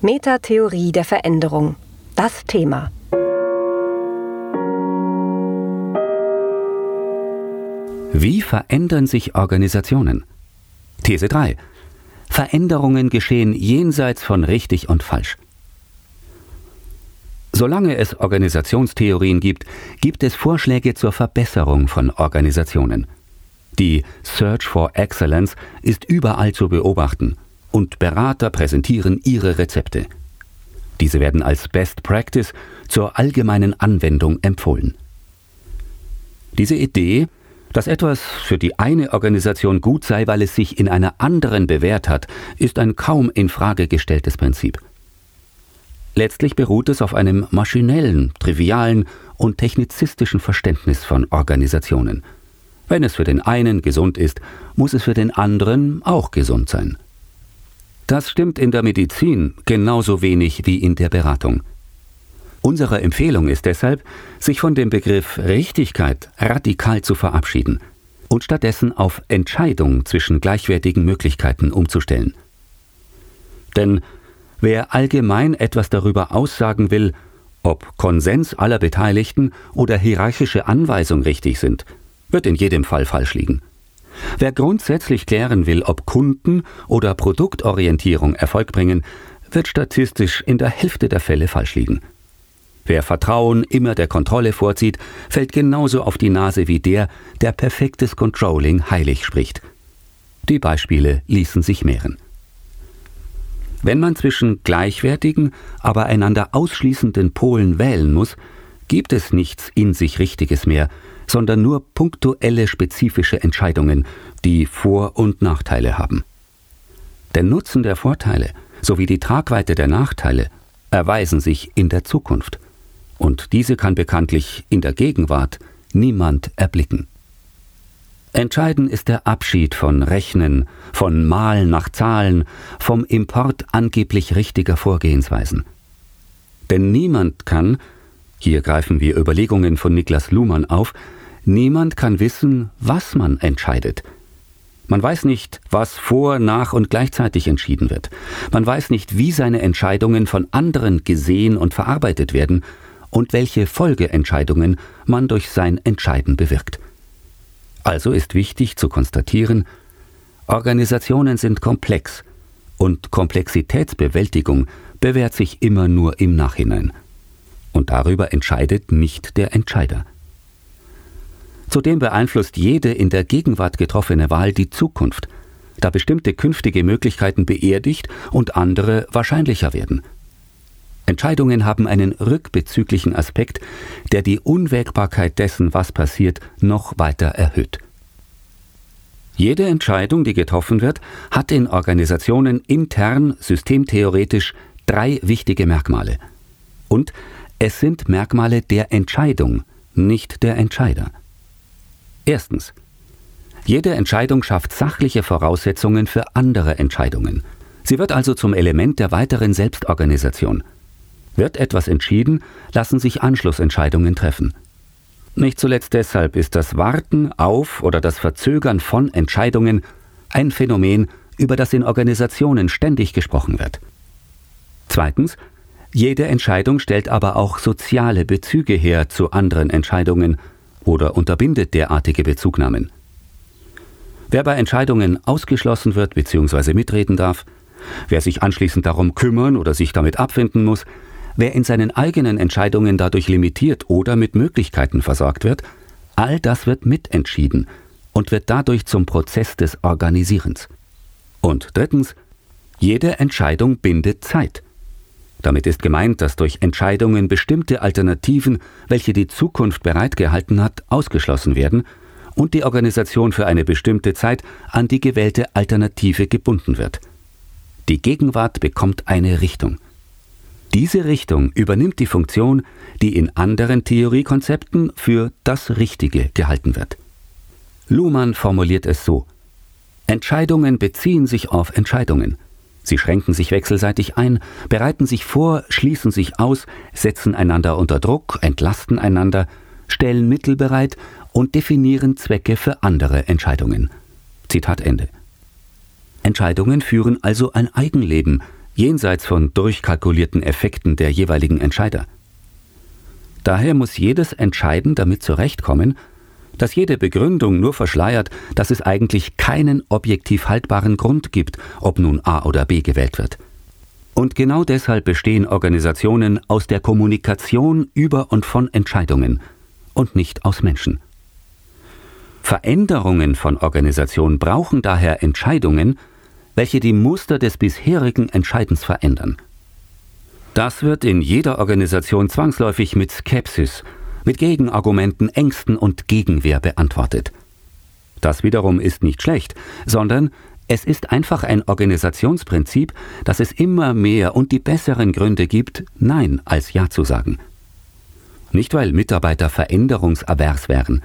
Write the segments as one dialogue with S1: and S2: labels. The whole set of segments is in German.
S1: Metatheorie der Veränderung. Das Thema.
S2: Wie verändern sich Organisationen? These 3. Veränderungen geschehen jenseits von richtig und falsch. Solange es Organisationstheorien gibt, gibt es Vorschläge zur Verbesserung von Organisationen. Die Search for Excellence ist überall zu beobachten und Berater präsentieren ihre Rezepte. Diese werden als Best Practice zur allgemeinen Anwendung empfohlen. Diese Idee, dass etwas für die eine Organisation gut sei, weil es sich in einer anderen bewährt hat, ist ein kaum in Frage gestelltes Prinzip. Letztlich beruht es auf einem maschinellen, trivialen und technizistischen Verständnis von Organisationen. Wenn es für den einen gesund ist, muss es für den anderen auch gesund sein. Das stimmt in der Medizin genauso wenig wie in der Beratung. Unsere Empfehlung ist deshalb, sich von dem Begriff Richtigkeit radikal zu verabschieden und stattdessen auf Entscheidung zwischen gleichwertigen Möglichkeiten umzustellen. Denn wer allgemein etwas darüber aussagen will, ob Konsens aller Beteiligten oder hierarchische Anweisung richtig sind, wird in jedem Fall falsch liegen. Wer grundsätzlich klären will, ob Kunden- oder Produktorientierung Erfolg bringen, wird statistisch in der Hälfte der Fälle falsch liegen. Wer Vertrauen immer der Kontrolle vorzieht, fällt genauso auf die Nase wie der, der perfektes Controlling heilig spricht. Die Beispiele ließen sich mehren. Wenn man zwischen gleichwertigen, aber einander ausschließenden Polen wählen muss, gibt es nichts in sich Richtiges mehr, sondern nur punktuelle spezifische Entscheidungen, die Vor- und Nachteile haben. Der Nutzen der Vorteile sowie die Tragweite der Nachteile erweisen sich in der Zukunft, und diese kann bekanntlich in der Gegenwart niemand erblicken. Entscheidend ist der Abschied von Rechnen, von Malen nach Zahlen, vom Import angeblich richtiger Vorgehensweisen. Denn niemand kann, hier greifen wir Überlegungen von Niklas Luhmann auf, Niemand kann wissen, was man entscheidet. Man weiß nicht, was vor, nach und gleichzeitig entschieden wird. Man weiß nicht, wie seine Entscheidungen von anderen gesehen und verarbeitet werden und welche Folgeentscheidungen man durch sein Entscheiden bewirkt. Also ist wichtig zu konstatieren, Organisationen sind komplex und Komplexitätsbewältigung bewährt sich immer nur im Nachhinein. Und darüber entscheidet nicht der Entscheider. Zudem beeinflusst jede in der Gegenwart getroffene Wahl die Zukunft, da bestimmte künftige Möglichkeiten beerdigt und andere wahrscheinlicher werden. Entscheidungen haben einen rückbezüglichen Aspekt, der die Unwägbarkeit dessen, was passiert, noch weiter erhöht. Jede Entscheidung, die getroffen wird, hat in Organisationen intern systemtheoretisch drei wichtige Merkmale. Und es sind Merkmale der Entscheidung, nicht der Entscheider. Erstens. Jede Entscheidung schafft sachliche Voraussetzungen für andere Entscheidungen. Sie wird also zum Element der weiteren Selbstorganisation. Wird etwas entschieden, lassen sich Anschlussentscheidungen treffen. Nicht zuletzt deshalb ist das Warten auf oder das Verzögern von Entscheidungen ein Phänomen, über das in Organisationen ständig gesprochen wird. Zweitens, jede Entscheidung stellt aber auch soziale Bezüge her zu anderen Entscheidungen oder unterbindet derartige Bezugnahmen. Wer bei Entscheidungen ausgeschlossen wird bzw. mitreden darf, wer sich anschließend darum kümmern oder sich damit abfinden muss, wer in seinen eigenen Entscheidungen dadurch limitiert oder mit Möglichkeiten versorgt wird, all das wird mitentschieden und wird dadurch zum Prozess des Organisierens. Und drittens, jede Entscheidung bindet Zeit. Damit ist gemeint, dass durch Entscheidungen bestimmte Alternativen, welche die Zukunft bereitgehalten hat, ausgeschlossen werden und die Organisation für eine bestimmte Zeit an die gewählte Alternative gebunden wird. Die Gegenwart bekommt eine Richtung. Diese Richtung übernimmt die Funktion, die in anderen Theoriekonzepten für das Richtige gehalten wird. Luhmann formuliert es so Entscheidungen beziehen sich auf Entscheidungen. Sie schränken sich wechselseitig ein, bereiten sich vor, schließen sich aus, setzen einander unter Druck, entlasten einander, stellen Mittel bereit und definieren Zwecke für andere Entscheidungen. Zitat Ende. Entscheidungen führen also ein Eigenleben, jenseits von durchkalkulierten Effekten der jeweiligen Entscheider. Daher muss jedes Entscheiden damit zurechtkommen, dass jede Begründung nur verschleiert, dass es eigentlich keinen objektiv haltbaren Grund gibt, ob nun A oder B gewählt wird. Und genau deshalb bestehen Organisationen aus der Kommunikation über und von Entscheidungen und nicht aus Menschen. Veränderungen von Organisationen brauchen daher Entscheidungen, welche die Muster des bisherigen Entscheidens verändern. Das wird in jeder Organisation zwangsläufig mit Skepsis, mit Gegenargumenten, Ängsten und Gegenwehr beantwortet. Das wiederum ist nicht schlecht, sondern es ist einfach ein Organisationsprinzip, dass es immer mehr und die besseren Gründe gibt, Nein als Ja zu sagen. Nicht weil Mitarbeiter veränderungsavers wären,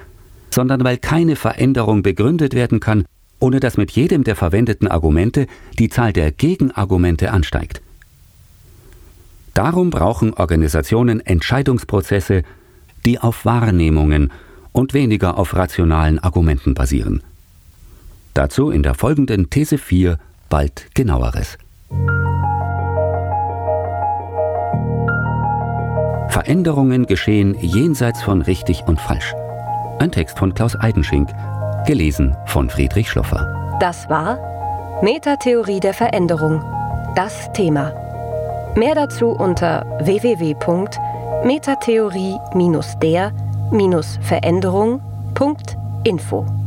S2: sondern weil keine Veränderung begründet werden kann, ohne dass mit jedem der verwendeten Argumente die Zahl der Gegenargumente ansteigt. Darum brauchen Organisationen Entscheidungsprozesse, die auf Wahrnehmungen und weniger auf rationalen Argumenten basieren. Dazu in der folgenden These 4 bald genaueres. Veränderungen geschehen jenseits von richtig und falsch. Ein Text von Klaus Eidenschink, gelesen von Friedrich Schloffer.
S1: Das war Metatheorie der Veränderung. Das Thema. Mehr dazu unter www.metatheorie-der-veränderung.info.